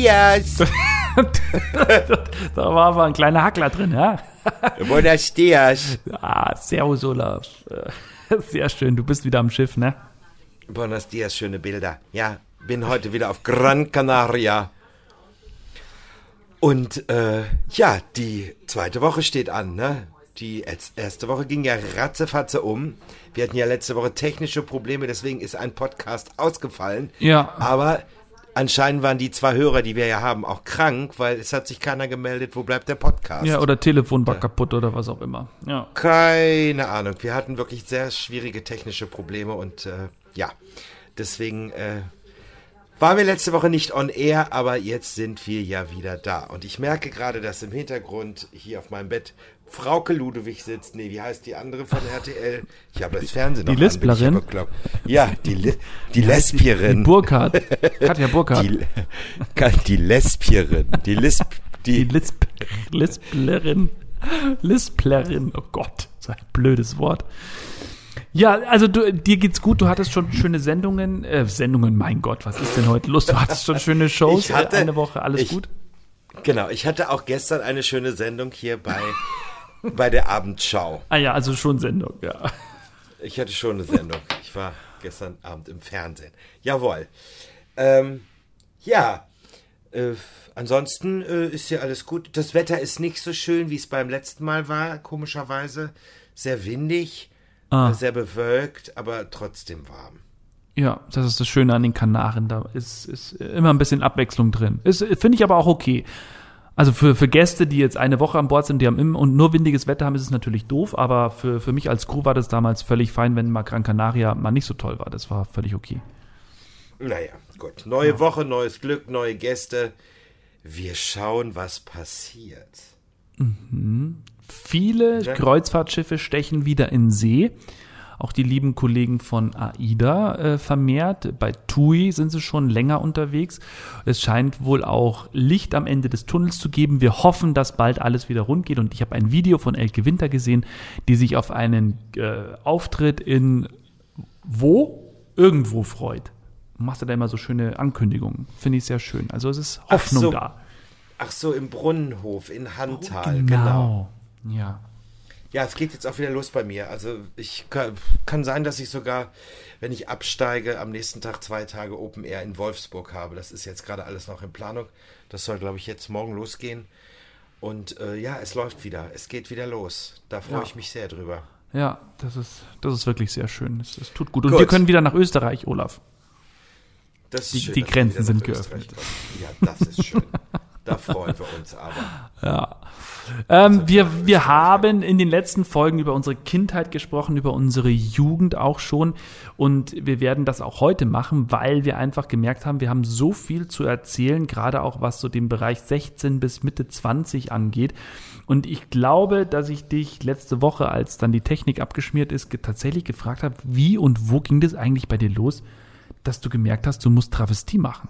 dias. da war aber ein kleiner Hackler drin, ja? Buenos dias. Ah, servus, Olaf. Sehr schön, du bist wieder am Schiff, ne? Buenos dias, schöne Bilder. Ja, bin heute wieder auf Gran Canaria. Und äh, ja, die zweite Woche steht an, ne? Die erste Woche ging ja ratzefatze um. Wir hatten ja letzte Woche technische Probleme, deswegen ist ein Podcast ausgefallen. Ja. Aber anscheinend waren die zwei Hörer, die wir ja haben, auch krank, weil es hat sich keiner gemeldet, wo bleibt der Podcast? Ja, oder Telefon war ja. kaputt oder was auch immer. Ja. Keine Ahnung. Wir hatten wirklich sehr schwierige technische Probleme und äh, ja, deswegen äh, waren wir letzte Woche nicht on air, aber jetzt sind wir ja wieder da. Und ich merke gerade, dass im Hintergrund hier auf meinem Bett Frauke Ludewig sitzt. Nee, wie heißt die andere von RTL? Ich habe das Fernsehen Die Lisplerin? Ja, die, die Lesbierin. Die Burkhardt. Katja Burkhardt. Die, die Lesbierin. Die Lisp. Die, die Lisp, Lisplerin. Lisplerin. Oh Gott, so ein blödes Wort. Ja, also du, dir geht's gut. Du hattest schon schöne Sendungen. Äh, Sendungen, mein Gott, was ist denn heute los? Du hattest schon schöne Shows. Ich hatte, eine Woche, alles ich, gut? Genau, ich hatte auch gestern eine schöne Sendung hier bei bei der Abendschau. Ah ja, also schon Sendung, ja. Ich hatte schon eine Sendung. Ich war gestern Abend im Fernsehen. Jawohl. Ähm, ja, äh, ansonsten äh, ist hier alles gut. Das Wetter ist nicht so schön, wie es beim letzten Mal war, komischerweise. Sehr windig, ah. sehr bewölkt, aber trotzdem warm. Ja, das ist das Schöne an den Kanaren. Da ist, ist immer ein bisschen Abwechslung drin. Finde ich aber auch okay. Also für, für Gäste, die jetzt eine Woche an Bord sind, die haben im, und nur windiges Wetter haben, ist es natürlich doof, aber für, für mich als Crew war das damals völlig fein, wenn mal Gran Canaria mal nicht so toll war. Das war völlig okay. Naja, gut. Neue ja. Woche, neues Glück, neue Gäste. Wir schauen, was passiert. Mhm. Viele Kreuzfahrtschiffe stechen wieder in See auch die lieben Kollegen von AIDA äh, vermehrt. Bei TUI sind sie schon länger unterwegs. Es scheint wohl auch Licht am Ende des Tunnels zu geben. Wir hoffen, dass bald alles wieder rund geht. Und ich habe ein Video von Elke Winter gesehen, die sich auf einen äh, Auftritt in wo? Irgendwo freut. Macht er da immer so schöne Ankündigungen. Finde ich sehr schön. Also es ist Hoffnung so, da. Ach so, im Brunnenhof in Handtal. Oh, genau. genau. Ja. Ja, es geht jetzt auch wieder los bei mir. Also ich kann, kann, sein, dass ich sogar, wenn ich absteige, am nächsten Tag zwei Tage Open Air in Wolfsburg habe. Das ist jetzt gerade alles noch in Planung. Das soll, glaube ich, jetzt morgen losgehen. Und äh, ja, es läuft wieder. Es geht wieder los. Da freue ja. ich mich sehr drüber. Ja, das ist, das ist wirklich sehr schön. Es, es tut gut. Und gut. wir können wieder nach Österreich, Olaf. Das die, schön, die Grenzen sind geöffnet. Ja, das ist schön. da freuen wir uns aber. Ja. Ähm, wir, wir haben in den letzten Folgen über unsere Kindheit gesprochen, über unsere Jugend auch schon. Und wir werden das auch heute machen, weil wir einfach gemerkt haben, wir haben so viel zu erzählen, gerade auch was so den Bereich 16 bis Mitte 20 angeht. Und ich glaube, dass ich dich letzte Woche, als dann die Technik abgeschmiert ist, tatsächlich gefragt habe, wie und wo ging das eigentlich bei dir los, dass du gemerkt hast, du musst Travestie machen.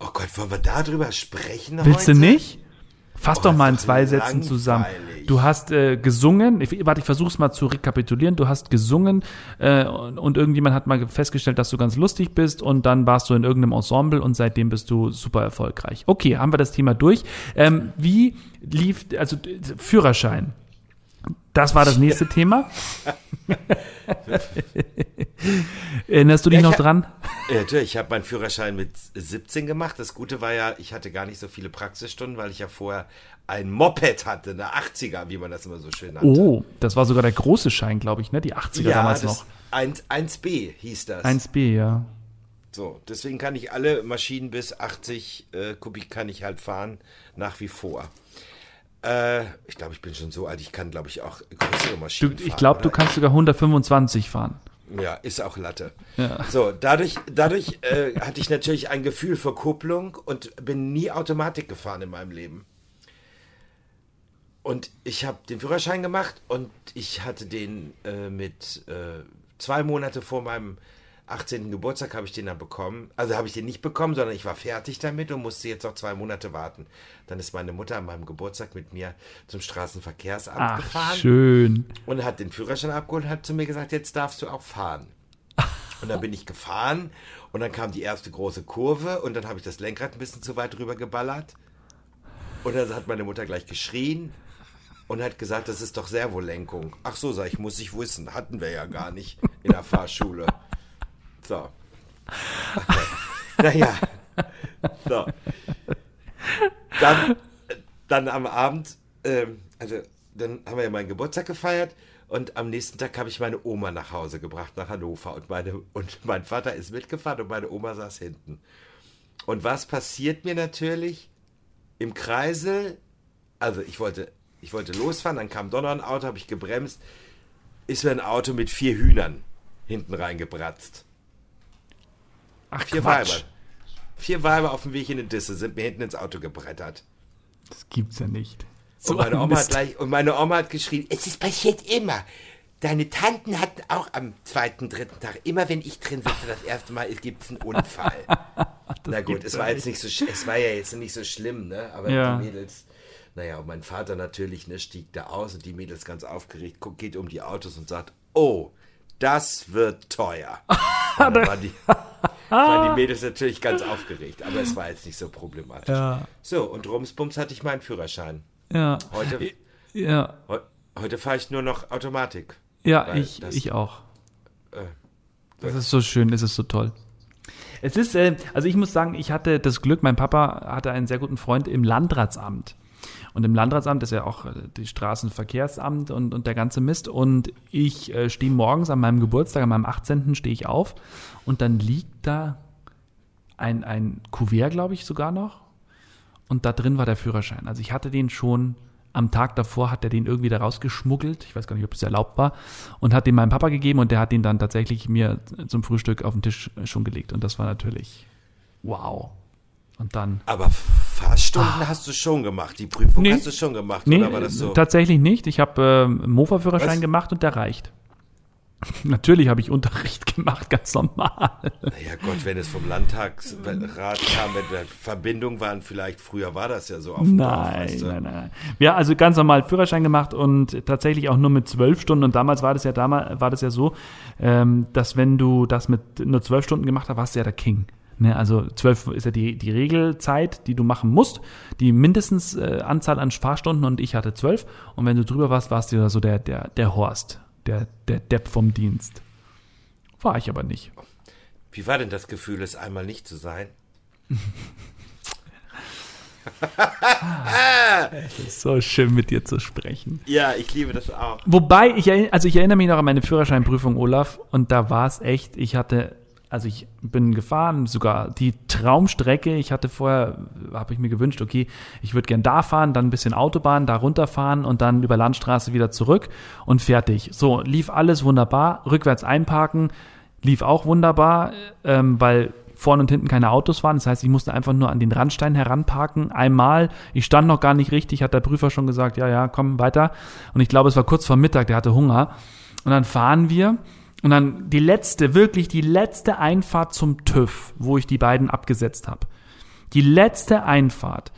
Oh Gott, wollen wir darüber sprechen Willst heute? du nicht? Fass oh, doch mal in zwei Sätzen zusammen. Du hast äh, gesungen, ich, warte, ich versuch's mal zu rekapitulieren. Du hast gesungen äh, und, und, irgendjemand hat mal festgestellt, dass du ganz lustig bist und dann warst du in irgendeinem Ensemble und seitdem bist du super erfolgreich. Okay, haben wir das Thema durch. Ähm, wie lief, also Führerschein? Das war das nächste Thema. Erinnerst du dich ja, noch dran? Ja, natürlich. Ich habe meinen Führerschein mit 17 gemacht. Das Gute war ja, ich hatte gar nicht so viele Praxisstunden, weil ich ja vorher ein Moped hatte, eine 80er, wie man das immer so schön nannte. Oh, das war sogar der große Schein, glaube ich, ne? Die 80er ja, damals noch. 1, 1B hieß das. 1B, ja. So, deswegen kann ich alle Maschinen bis 80 äh, Kubik kann ich halt fahren, nach wie vor. Äh, ich glaube, ich bin schon so alt, ich kann, glaube ich, auch größere Maschinen du, Ich glaube, du kannst sogar 125 fahren. Ja, ist auch Latte. Ja. So, dadurch, dadurch äh, hatte ich natürlich ein Gefühl für Kupplung und bin nie Automatik gefahren in meinem Leben. Und ich habe den Führerschein gemacht und ich hatte den äh, mit äh, zwei Monate vor meinem 18. Geburtstag habe ich den dann bekommen. Also habe ich den nicht bekommen, sondern ich war fertig damit und musste jetzt noch zwei Monate warten. Dann ist meine Mutter an meinem Geburtstag mit mir zum Straßenverkehrsamt Ach, gefahren. Schön. Und hat den Führerschein abgeholt und hat zu mir gesagt, jetzt darfst du auch fahren. Und dann bin ich gefahren und dann kam die erste große Kurve und dann habe ich das Lenkrad ein bisschen zu weit rüber geballert. Und dann hat meine Mutter gleich geschrien und hat gesagt, das ist doch Servolenkung. Ach so, sag ich, muss ich wissen. Hatten wir ja gar nicht in der Fahrschule. So. naja. So. Dann, dann am Abend, ähm, also dann haben wir ja meinen Geburtstag gefeiert und am nächsten Tag habe ich meine Oma nach Hause gebracht, nach Hannover. Und, meine, und mein Vater ist mitgefahren und meine Oma saß hinten. Und was passiert mir natürlich? Im Kreisel, also ich wollte, ich wollte losfahren, dann kam Donner ein Auto, habe ich gebremst, ist mir ein Auto mit vier Hühnern hinten reingebratzt. Ach, Vier Quatsch. Weiber. Vier Weiber auf dem Weg in den Disse sind mir hinten ins Auto gebrettert. Das gibt's ja nicht. und, meine ein Oma hat gleich, und meine Oma hat geschrien, es ist passiert immer. Deine Tanten hatten auch am zweiten, dritten Tag, immer wenn ich drin sitze, das erste Mal gibt es einen Unfall. Na gut, es war jetzt nicht so, es war ja jetzt nicht so schlimm, ne? Aber Ja. die Mädels, naja, und mein Vater natürlich, ne, stieg da aus und die Mädels ganz aufgeregt, guckt, geht um die Autos und sagt, oh, das wird teuer. Dann waren die, waren die Mädels natürlich ganz aufgeregt, aber es war jetzt nicht so problematisch. Ja. So, und rumsbums hatte ich meinen Führerschein. Ja. Heute, Ja, heu- heute fahre ich nur noch Automatik. ja ich, das- ich auch. Äh, Das ist so schön, es ist so toll. Es ist, äh, also ich muss sagen, ich hatte das Glück, mein Papa hatte einen sehr guten Freund im Landratsamt. Und im Landratsamt ist ja auch äh, die Straßenverkehrsamt und, und der ganze Mist. Und ich äh, stehe morgens an meinem Geburtstag, an meinem 18. stehe ich auf und dann liegt da ein, ein Kuvert, glaube ich, sogar noch. Und da drin war der Führerschein. Also ich hatte den schon am Tag davor, hat er den irgendwie da rausgeschmuggelt. Ich weiß gar nicht, ob das erlaubt war. Und hat den meinem Papa gegeben und der hat ihn dann tatsächlich mir zum Frühstück auf den Tisch schon gelegt. Und das war natürlich wow. Und dann. aber Fahrstunden hast du schon gemacht. Die Prüfung Ah. Nee. hast du schon gemacht, Nee, oder war das so? tatsächlich nicht. Ich habe ähm, Mofa-Führerschein gemacht und der reicht. Natürlich habe ich Unterricht gemacht, ganz normal. Naja Gott, wenn es vom Landtagsrat kam, wenn da Verbindungen waren, vielleicht früher war das ja so auf dem Dorf, Nein, weißt du? nein, nein, nein. Ja, also ganz normal Führerschein gemacht und tatsächlich auch nur mit zwölf Stunden. Und damals war das ja damals war das ja so, ähm, dass wenn du das mit nur zwölf Stunden gemacht hast, warst du ja der King. Ne, also zwölf ist ja die, die Regelzeit, die du machen musst, die mindestens äh, Anzahl an Fahrstunden und ich hatte zwölf. Und wenn du drüber warst, warst du ja so der, der, der Horst, der, der Depp vom Dienst. War ich aber nicht. Wie war denn das Gefühl, es einmal nicht zu sein? Es ist so schön, mit dir zu sprechen. Ja, ich liebe das auch. Wobei, ich, also ich erinnere mich noch an meine Führerscheinprüfung, Olaf, und da war es echt, ich hatte, also ich bin gefahren, sogar die Traumstrecke, ich hatte vorher, habe ich mir gewünscht, okay, ich würde gern da fahren, dann ein bisschen Autobahn, da runterfahren und dann über Landstraße wieder zurück und fertig. So, lief alles wunderbar, rückwärts einparken, lief auch wunderbar, ähm, weil vorne und hinten keine Autos waren. Das heißt, ich musste einfach nur an den Randstein heranparken. Einmal, ich stand noch gar nicht richtig, hat der Prüfer schon gesagt, ja, ja, komm weiter. Und ich glaube, es war kurz vor Mittag, der hatte Hunger. Und dann fahren wir. Und dann die letzte, wirklich die letzte Einfahrt zum TÜV, wo ich die beiden abgesetzt habe. Die letzte Einfahrt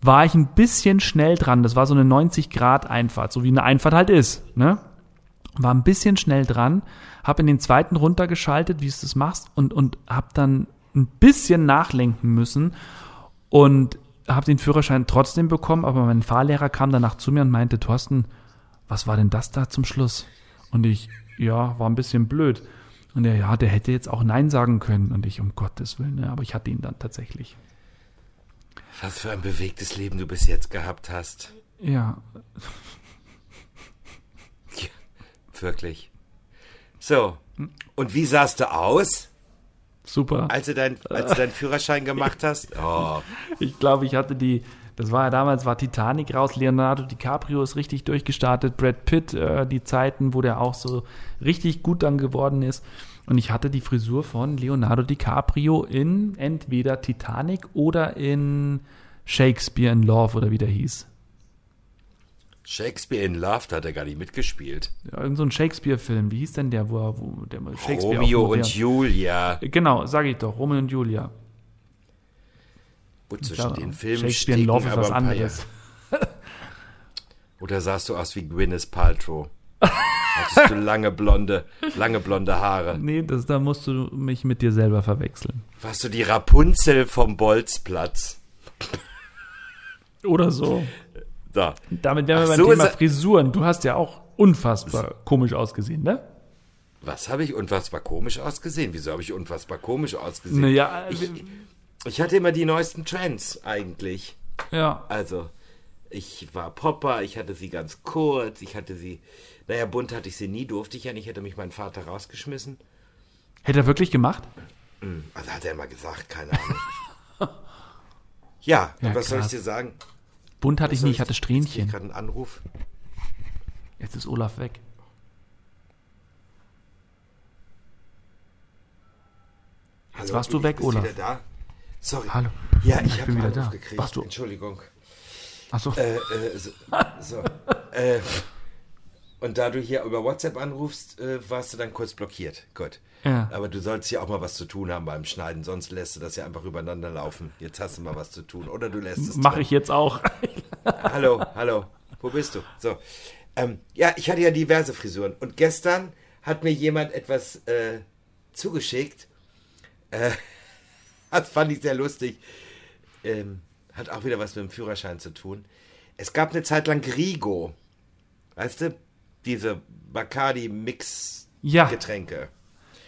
war ich ein bisschen schnell dran. Das war so eine 90 Grad Einfahrt, so wie eine Einfahrt halt ist. Ne? War ein bisschen schnell dran, habe in den zweiten runtergeschaltet, wie du das machst, und, und habe dann ein bisschen nachlenken müssen und habe den Führerschein trotzdem bekommen, aber mein Fahrlehrer kam danach zu mir und meinte, Thorsten, was war denn das da zum Schluss? Und ich, ja, war ein bisschen blöd. Und er, ja, der hätte jetzt auch Nein sagen können. Und ich, um Gottes Willen, ne, aber ich hatte ihn dann tatsächlich. Was für ein bewegtes Leben du bis jetzt gehabt hast. Ja, Wirklich. So. Und wie sahst du aus, super. als du, dein, als du deinen Führerschein gemacht hast? Oh, Ich glaube, ich hatte die, das war ja damals, war Titanic raus, Leonardo DiCaprio ist richtig durchgestartet, Brad Pitt, äh, die Zeiten, wo der auch so richtig gut dann geworden ist. Und ich hatte die Frisur von Leonardo DiCaprio in entweder Titanic oder in Shakespeare in Love oder wie der hieß. Shakespeare in Love, da hat er gar nicht mitgespielt. Ja, Irgend so ein Shakespeare-Film. Wie hieß denn der, wo, er, wo der Shakespeare Romeo und Julia. Genau, sage ich doch, Romeo und Julia. Gut, zwischen Ja, den Filmen Shakespeare in Love ist was anderes. Oder sahst du aus wie Gwyneth Paltrow? Hattest du lange blonde, lange blonde Haare. Nee, das, da musst du mich mit dir selber verwechseln. Warst du die Rapunzel vom Bolzplatz? Oder so. So. Damit wären wir Ach, beim so Thema Frisuren. Du hast ja auch unfassbar komisch ausgesehen, ne? Was habe ich unfassbar komisch ausgesehen? Wieso habe ich unfassbar komisch ausgesehen? Naja, ich, ich hatte immer die neuesten Trends eigentlich. ja. Also, ich war Popper, ich hatte sie ganz kurz, ich hatte sie, naja, bunt hatte ich sie nie, durfte ich ja nicht, hätte mich mein Vater rausgeschmissen. Hätte er wirklich gemacht? Also hat er immer gesagt, keine Ahnung. ja, Ja, was soll ich krass. dir sagen? Bunt hatte ich Soll nicht, ich hatte Jetzt krieg ich Strähnchen. gerade einen Anruf. Jetzt ist Olaf weg. Hallo, warst du ich weg, Olaf. Wieder da? Sorry. Hallo. Ja, ich Ich habe bin wieder da. gekriegt. Warst du- Entschuldigung. Achso. Äh, äh, so. so. äh, und da du hier über WhatsApp anrufst, äh, warst du dann kurz blockiert. Gut. Ja. Aber du sollst ja auch mal was zu tun haben beim Schneiden, sonst lässt du das ja einfach übereinander laufen. Jetzt hast du mal was zu tun. Oder du lässt es. Mache ich jetzt auch. Hallo, hallo. Wo bist du? So. Ähm, ja, ich hatte ja diverse Frisuren. Und gestern hat mir jemand etwas äh, zugeschickt. Äh, das fand ich sehr lustig. Ähm, hat auch wieder was mit dem Führerschein zu tun. Es gab eine Zeit lang Grigo. Weißt du? Diese Bacardi-Mix-Getränke.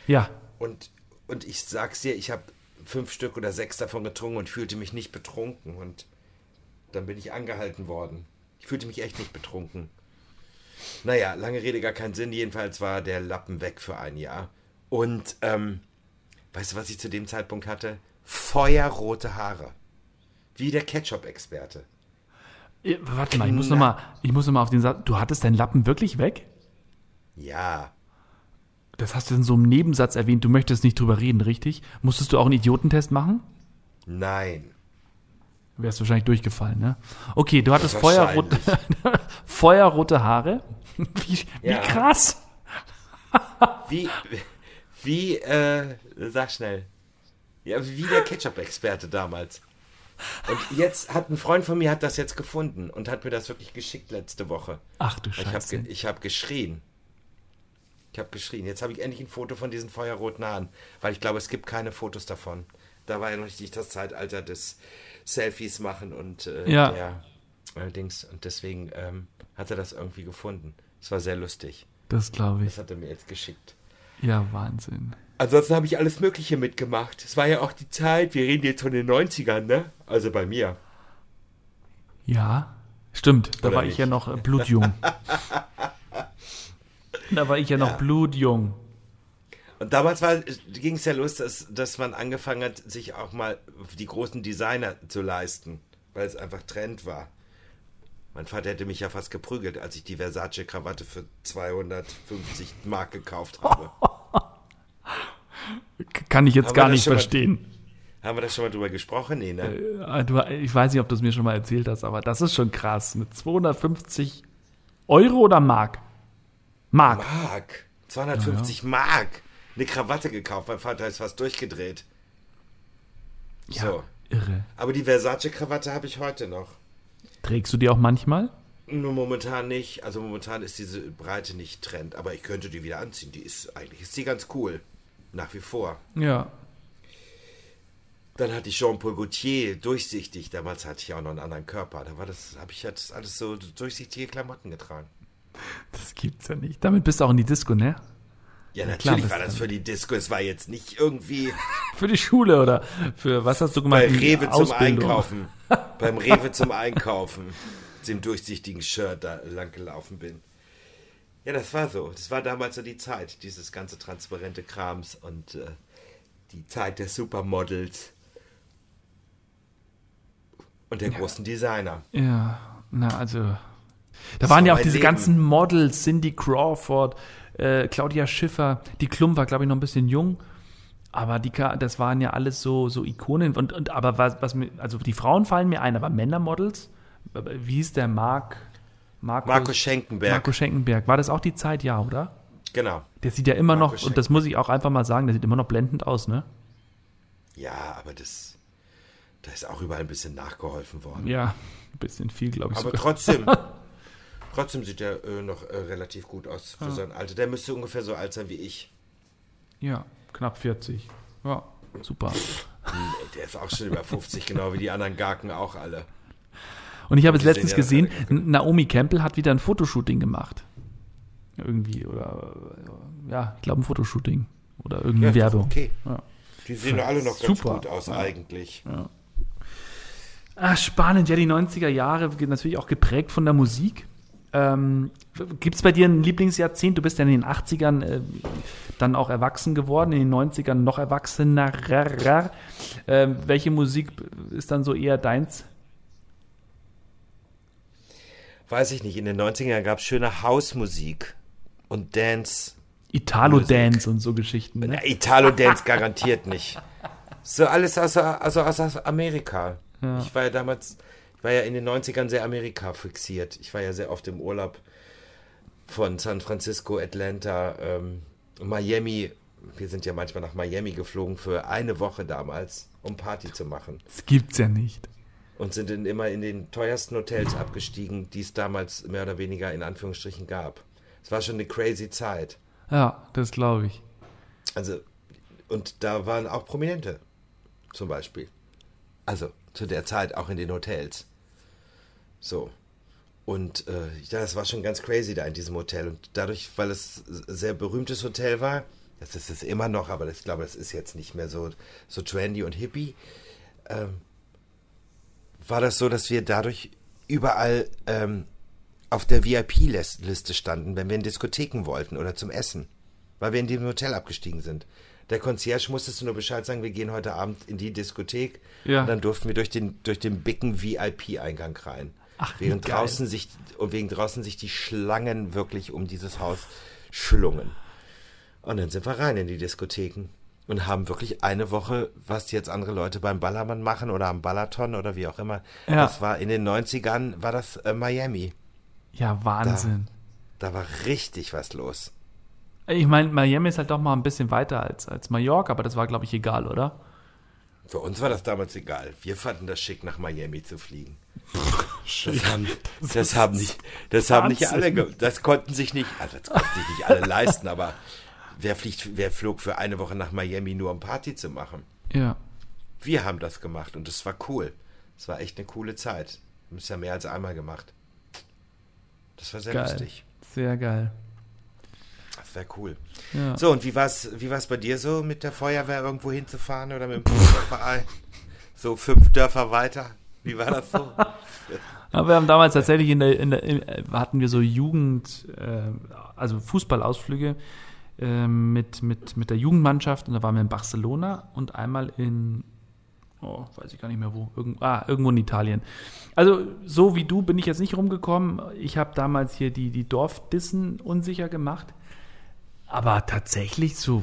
Ja. Und, und ich sag's dir, ich habe fünf Stück oder sechs davon getrunken und fühlte mich nicht betrunken. Und dann bin ich angehalten worden. Ich fühlte mich echt nicht betrunken. Naja, lange Rede, gar keinen Sinn. Jedenfalls war der Lappen weg für ein Jahr. Und ähm, weißt du, was ich zu dem Zeitpunkt hatte? Feuerrote Haare. Wie der Ketchup-Experte. Ja, Warte mal, ich muss nochmal noch mal auf den Satz. Du hattest deinen Lappen wirklich weg? Ja. Das hast du in so einem Nebensatz erwähnt, du möchtest nicht drüber reden, richtig? Musstest du auch einen Idiotentest machen? Nein. Wärst wahrscheinlich durchgefallen, ne? Okay, du hattest feuerrote, feuerrote Haare. Wie, wie Ja. krass. Wie, wie, äh, sag schnell. Ja, wie der Ketchup-Experte damals. Und jetzt hat ein Freund von mir hat das jetzt gefunden und hat mir das wirklich geschickt letzte Woche. Ach du Ich habe Scheiße. ich hab geschrien. Ich habe geschrien. Jetzt habe ich endlich ein Foto von diesen feuerroten Haaren, weil ich glaube, es gibt keine Fotos davon. Da war ja noch nicht das Zeitalter des Selfies machen und äh, Ja. der allerdings und deswegen ähm, hat er das irgendwie gefunden. Es war sehr lustig. Das glaube ich. Das hat er mir jetzt geschickt. Ja, Wahnsinn. Ansonsten habe ich alles Mögliche mitgemacht. Es war ja auch die Zeit, wir reden jetzt von den 90ern, ne? Also bei mir. Ja, stimmt. Da Oder war ich nicht? ja noch äh, blutjung. da war ich ja noch Ja. blutjung. Und damals ging es ja los, dass, dass man angefangen hat, sich auch mal die großen Designer zu leisten, weil es einfach Trend war. Mein Vater hätte mich ja fast geprügelt, als ich die Versace-Krawatte für 250 Mark gekauft habe. Kann ich jetzt Haben gar das nicht schon mal- verstehen. Haben wir da schon mal drüber gesprochen? Nee, ne? Äh, Du, ich weiß nicht, ob du es mir schon mal erzählt hast, aber das ist schon krass. Mit 250 Euro oder Mark? Mark. Mark. 250 Mark. Eine Krawatte gekauft. Mein Vater ist fast durchgedreht. Ja, So. irre. Aber die Versace-Krawatte habe ich heute noch. Trägst du die auch manchmal? Nur momentan nicht. Also momentan ist diese Breite nicht Trend. Aber ich könnte die wieder anziehen. Die ist, eigentlich ist die ganz cool. Nach wie vor. Ja. Dann hatte ich Jean-Paul Gaultier durchsichtig. Damals hatte ich auch noch einen anderen Körper. Da war das, habe ich jetzt alles so durchsichtige Klamotten getragen. Das gibt's ja nicht. Damit bist du auch in die Disco, ne? Ja, klar, natürlich das war das für die Disco. Es war jetzt nicht irgendwie Für die Schule oder für was hast du gemacht? bei Rewe zum Ausbildung. Einkaufen. Beim Rewe zum Einkaufen. Mit dem durchsichtigen Shirt da lang gelaufen bin. Ja, das war so. Das war damals so die Zeit, dieses ganze transparente Krams und äh, die Zeit der Supermodels und der großen Designer. Ja, na, also. Da waren ja auch diese Leben. ganzen Models, Cindy Crawford, äh, Claudia Schiffer, die Klum war, glaube ich, noch ein bisschen jung. Aber die, das waren ja alles so, so Ikonen. Und, und aber was, was mir, also die Frauen fallen mir ein, aber Männermodels, wie hieß der Mark? Markus, Marco Schenkenberg. Marco Schenkenberg. War das auch die Zeit, ja, oder? Genau. Der sieht ja immer Marco noch, und das muss ich auch einfach mal sagen, der sieht immer noch blendend aus, ne? Ja, aber das, da ist auch überall ein bisschen nachgeholfen worden. Ja, ein bisschen viel, glaube ich Aber sogar. trotzdem, Trotzdem sieht er äh, noch äh, relativ gut aus für Ja. sein Alter. Der müsste ungefähr so alt sein wie ich. Ja, knapp 40. Ja, super. Nee, Der ist auch schon über 50, genau wie die anderen Garken auch alle. Und ich habe es letztens sehen ja gesehen, Naomi Campbell hat wieder ein Fotoshooting gemacht. Irgendwie, oder ja, ich glaube ein Fotoshooting. Oder Ja, irgendeine ist doch Werbung. Okay. Ja. Die sehen doch alle noch Super. ganz gut aus Ja. eigentlich. Ah, spannend, ja, die 90er Jahre, natürlich auch geprägt von der Musik. Ähm, Gibt es bei dir ein Lieblingsjahrzehnt? Du bist ja in den 80ern äh, dann auch erwachsen geworden, in den 90ern noch erwachsener. Ähm, welche Musik ist dann so eher deins? Weiß ich nicht, in den 90ern gab es schöne Hausmusik und Dance. Italo-Dance und so Geschichten. Ne? Italo-Dance garantiert nicht. So alles aus, also aus Amerika. Ja. Ich war ja damals, ich war ja in den 90ern sehr Amerika fixiert. Ich war ja sehr oft im Urlaub von San Francisco, Atlanta, ähm, Miami. Wir sind ja manchmal nach Miami geflogen für eine Woche damals, um Party zu machen. Das gibt's ja nicht. Und sind dann immer in den teuersten Hotels abgestiegen, die es damals mehr oder weniger in Anführungsstrichen gab. Es war schon eine crazy Zeit. Ja, das glaube ich. Also, und da waren auch Prominente, zum Beispiel. Also, zu der Zeit auch in den Hotels. So. Und äh, ja, das war schon ganz crazy da in diesem Hotel. Und dadurch, weil es ein sehr berühmtes Hotel war, das ist es immer noch, aber das, ich glaube, das ist jetzt nicht mehr so, so trendy und hippie, ähm, war das so, dass wir dadurch überall ähm, auf der VIP-Liste standen, wenn wir in Diskotheken wollten oder zum Essen, weil wir in dem Hotel abgestiegen sind. Der Concierge musstest du nur Bescheid sagen, wir gehen heute Abend in die Diskothek Ja. und dann durften wir durch den, durch den dicken VIP-Eingang rein. Ach, während draußen sich und wegen draußen sich die Schlangen wirklich um dieses Haus schlungen. Und dann sind wir rein in die Diskotheken und haben wirklich eine Woche, was jetzt andere Leute beim Ballermann machen oder am Balaton oder wie auch immer. Ja. Das war in den 90ern, war das äh, Miami. Ja, Wahnsinn. Da war richtig was los. Ich meine, Miami ist halt doch mal ein bisschen weiter als, als Mallorca, aber das war, glaube ich, egal, oder? Für uns war das damals egal. Wir fanden das schick, nach Miami zu fliegen. Das haben, das haben nicht, das haben nicht alle, das konnten sich nicht, also das konnten sich nicht alle leisten, aber wer fliegt, wer flog für eine Woche nach Miami nur um Party zu machen? Ja. Wir haben das gemacht und es war cool. Es war echt eine coole Zeit. Wir haben es ja mehr als einmal gemacht. Das war sehr Geil. lustig. Sehr geil. Das wäre cool. Ja. So, und wie war's, wie war's bei dir so, mit der Feuerwehr irgendwo hinzufahren oder mit dem Fußballverein? So fünf Dörfer weiter? Wie war das so? Aber wir haben damals tatsächlich in der, in der in, äh, hatten wir so Jugend, äh, also Fußballausflüge mit, mit, mit der Jugendmannschaft und da waren wir in Barcelona und einmal in, oh, weiß ich gar nicht mehr wo, irgend, ah, irgendwo in Italien. Also so wie du bin ich jetzt nicht rumgekommen. Ich habe damals hier die, die Dorfdissen unsicher gemacht. Aber tatsächlich so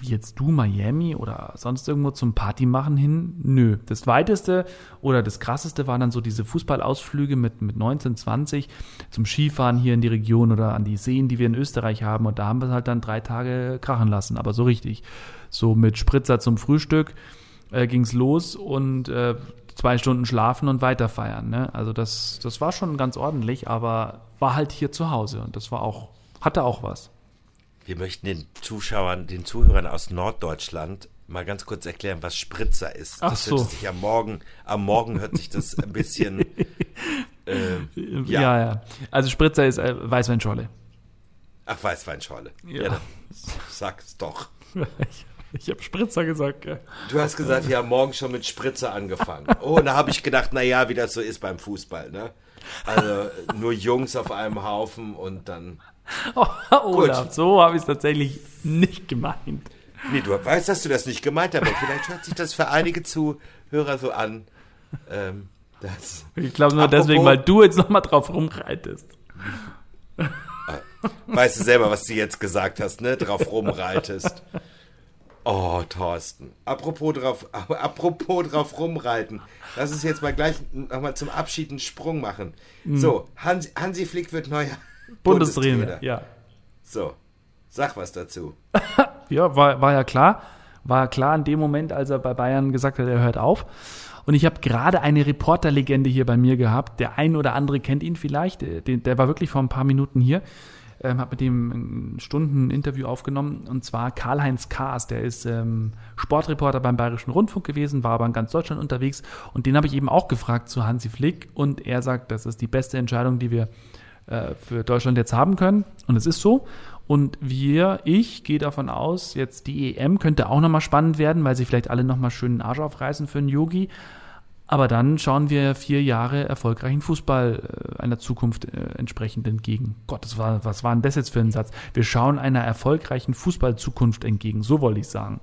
wie jetzt du Miami oder sonst irgendwo zum Party machen hin, nö. Das weiteste oder das krasseste waren dann so diese Fußballausflüge mit, mit 19, 20 zum Skifahren hier in die Region oder an die Seen, die wir in Österreich haben. Und da haben wir es halt dann drei Tage krachen lassen, aber so richtig. So mit Spritzer zum Frühstück äh, ging's los und äh, zwei Stunden schlafen und weiter feiern. Ne? Also das, das war schon ganz ordentlich, aber war halt hier zu Hause und das war auch, hatte auch was. Wir möchten den Zuschauern, den Zuhörern aus Norddeutschland mal ganz kurz erklären, was Spritzer ist. Ach das so. hört sich am Morgen, am Morgen hört sich das ein bisschen, äh, Ja, ja. ja. Also Spritzer ist äh, Weißweinschorle. ach, Weißweinschorle. Ja. Ja, sag's doch. ich ich habe Spritzer gesagt, gell? Du hast gesagt, wir haben morgen schon mit Spritzer angefangen. Oh, und da habe ich gedacht, na ja, wie das so ist beim Fußball, ne? Also nur Jungs auf einem Haufen und dann. Oh, Olaf, so habe ich es tatsächlich nicht gemeint. Nee, du weißt, dass du das nicht gemeint hast, aber vielleicht hört sich das für einige Zuhörer so an. Ähm, das, Ich glaube nur Apropos- deswegen, weil du jetzt nochmal drauf rumreitest. weißt du selber, was du jetzt gesagt hast, ne? Drauf rumreitest. Oh, Thorsten. Apropos drauf, apropos drauf rumreiten. Lass uns jetzt mal gleich nochmal zum Abschied einen Sprung machen. So, Hansi, Hansi Flick wird neuer Bundestrainer, ja. So, sag was dazu. Ja, war, war ja klar. War klar in dem Moment, als er bei Bayern gesagt hat, er hört auf. Und ich habe gerade eine Reporterlegende hier bei mir gehabt. Der ein oder andere kennt ihn vielleicht. Der, der war wirklich vor ein paar Minuten hier. Ähm, habe mit dem ein Stunden Interview aufgenommen und zwar Karl-Heinz Kaas, der ist ähm, Sportreporter beim Bayerischen Rundfunk gewesen, war aber in ganz Deutschland unterwegs und den habe ich eben auch gefragt zu Hansi Flick und er sagt, das ist die beste Entscheidung, die wir äh, für Deutschland jetzt haben können und es ist so und wir, ich gehe davon aus, jetzt die EM könnte auch nochmal spannend werden, weil sie vielleicht alle nochmal schön den Arsch aufreißen für einen Yogi. Aber dann schauen wir vier Jahre erfolgreichen Fußball äh, einer Zukunft äh, entsprechend entgegen. Gott, das war, was war denn das jetzt für ein Satz? Wir schauen einer erfolgreichen Fußballzukunft entgegen, so wollte ich sagen.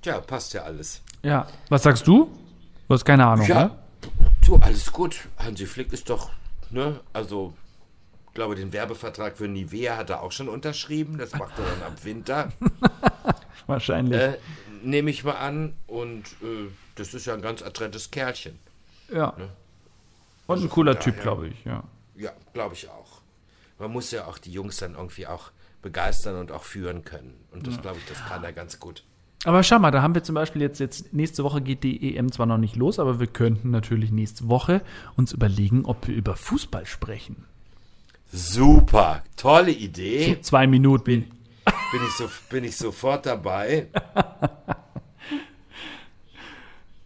Tja, passt ja alles. Ja, was sagst du? Du hast keine Ahnung, ja, ne? du, alles gut. Hansi Flick ist doch, ne, also ich glaube, den Werbevertrag für Nivea hat er auch schon unterschrieben. Das macht er dann ab Winter. Wahrscheinlich. Äh, Nehme ich mal an. Und äh, das ist ja ein ganz adrentes Kerlchen. ja. ne? Und Also ein cooler Typ, glaube ich, ja. Ja, glaube ich auch. Man muss ja auch die Jungs dann irgendwie auch begeistern und auch führen können. Und das, glaube ich, das kann er ganz gut. Aber schau mal, da haben wir zum Beispiel jetzt, jetzt nächste Woche geht die EM zwar noch nicht los, aber wir könnten natürlich nächste Woche uns überlegen, ob wir über Fußball sprechen. Super, tolle Idee. Zwei Minuten. Bin ich, so, bin ich sofort dabei.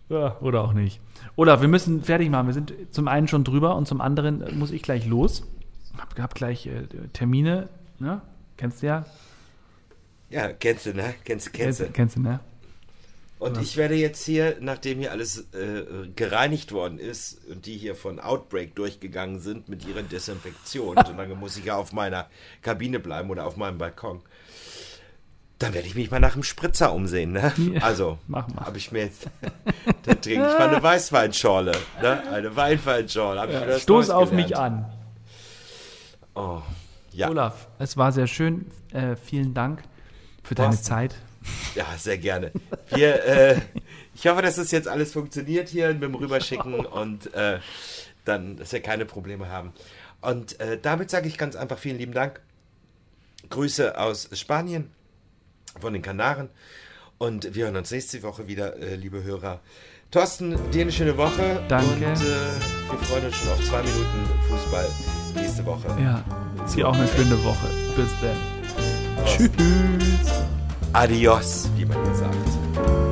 Ja, oder auch nicht. Oder wir müssen fertig machen. Wir sind zum einen schon drüber und zum anderen muss ich gleich los. Hab, hab gleich äh, Termine, ne? Kennst du ja? Ja, kennst du, ne? Kennst, kennst du. Kennst du, ne? Und ich werde jetzt hier, nachdem hier alles äh, gereinigt worden ist und die hier von Outbreak durchgegangen sind mit ihrer Desinfektion, solange muss ich ja auf meiner Kabine bleiben oder auf meinem Balkon, dann werde ich mich mal nach dem Spritzer umsehen. Ne? Ja, Also, mach mal. habe ich mir jetzt, dann trinke ich mal eine Weißweinschorle. Ne? Eine Weinweinschorle. Was Stoß auf gelernt. mich an. Oh, ja. Olaf, es war sehr schön. Äh, vielen Dank für deine Thorsten. Zeit. Ja, sehr gerne. Wir, äh, ich hoffe, dass das jetzt alles funktioniert hier mit dem Rüberschicken und äh, dann, dass wir keine Probleme haben. Und äh, damit sage ich ganz einfach vielen lieben Dank. Grüße aus Spanien, von den Kanaren. Und wir hören uns nächste Woche wieder, äh, liebe Hörer. Thorsten, dir eine schöne Woche. Danke. Und äh, wir freuen uns schon auf zwei Minuten Fußball nächste Woche. Ja, dir auch eine schöne Woche. Bis dann. Tschüss. Adios, wie man hier sagt.